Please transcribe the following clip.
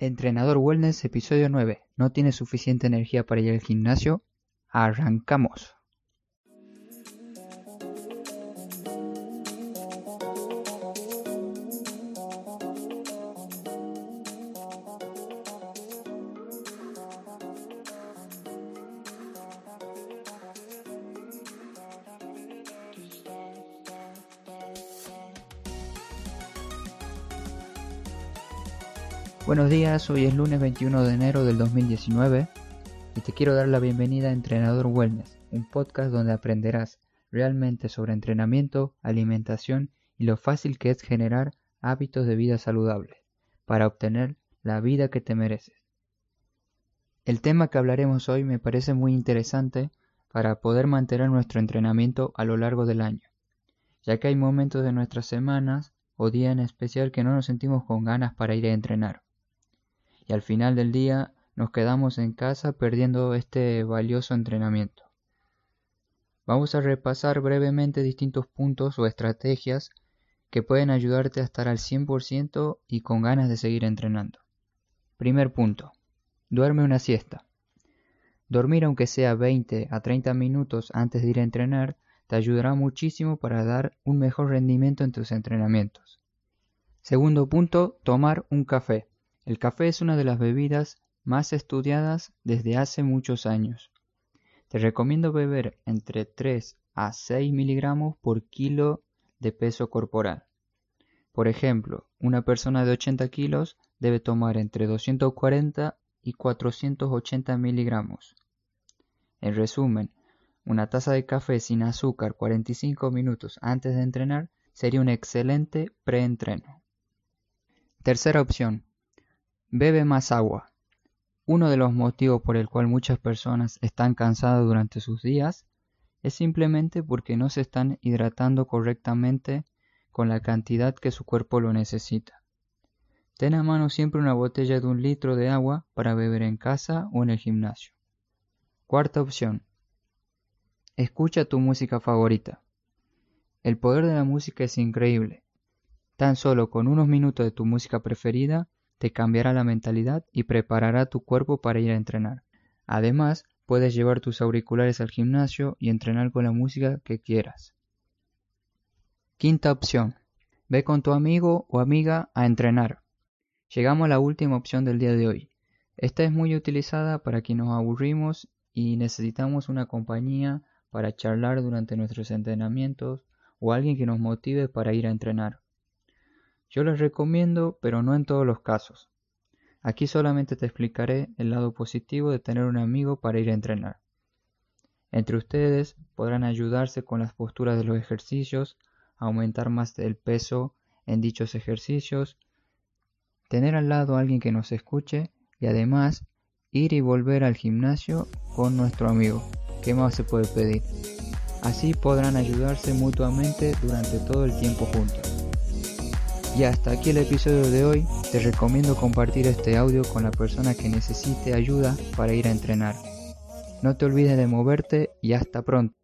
Entrenador Wellness, episodio 9. ¿No tienes suficiente energía para ir al gimnasio? Arrancamos. Buenos días, hoy es lunes 21 de enero del 2019 y te quiero dar la bienvenida a Entrenador Wellness, un podcast donde aprenderás realmente sobre entrenamiento, alimentación y lo fácil que es generar hábitos de vida saludables para obtener la vida que te mereces. El tema que hablaremos hoy me parece muy interesante para poder mantener nuestro entrenamiento a lo largo del año, ya que hay momentos de nuestras semanas o día en especial que no nos sentimos con ganas para ir a entrenar y al final del día nos quedamos en casa perdiendo este valioso entrenamiento. Vamos a repasar brevemente distintos puntos o estrategias que pueden ayudarte a estar al 100% y con ganas de seguir entrenando. Primer punto. Duerme una siesta. Dormir aunque sea 20 a 30 minutos antes de ir a entrenar te ayudará muchísimo para dar un mejor rendimiento en tus entrenamientos. Segundo punto, tomar un café. El café es una de las bebidas más estudiadas desde hace muchos años. Te recomiendo beber entre 3 a 6 miligramos por kilo de peso corporal. Por ejemplo, una persona de 80 kilos debe tomar entre 240 y 480 miligramos. En resumen, una taza de café sin azúcar 45 minutos antes de entrenar sería un excelente preentreno. Tercera opción, Bebe más agua. Uno de los motivos por el cual muchas personas están cansadas durante sus días es simplemente porque no se están hidratando correctamente con la cantidad que su cuerpo lo necesita. Ten a mano siempre una botella de un litro de agua para beber en casa o en el gimnasio. Cuarta opción. Escucha tu música favorita. El poder de la música es increíble. Tan solo con unos minutos de tu música preferida te cambiará la mentalidad y preparará tu cuerpo para ir a entrenar. Además, puedes llevar tus auriculares al gimnasio y entrenar con la música que quieras. Quinta opción. Ve con tu amigo o amiga a entrenar. Llegamos a la última opción del día de hoy. Esta es muy utilizada para quienes nos aburrimos y necesitamos una compañía para charlar durante nuestros entrenamientos o alguien que nos motive para ir a entrenar. Yo les recomiendo, pero no en todos los casos. Aquí solamente te explicaré el lado positivo de tener un amigo para ir a entrenar. Entre ustedes podrán ayudarse con las posturas de los ejercicios, aumentar más el peso en dichos ejercicios, tener al lado a alguien que nos escuche y además ir y volver al gimnasio con nuestro amigo. ¿Qué más se puede pedir? Así podrán ayudarse mutuamente durante todo el tiempo juntos. Y hasta aquí el episodio de hoy. Te recomiendo compartir este audio con la persona que necesite ayuda para ir a entrenar. No te olvides de moverte y hasta pronto.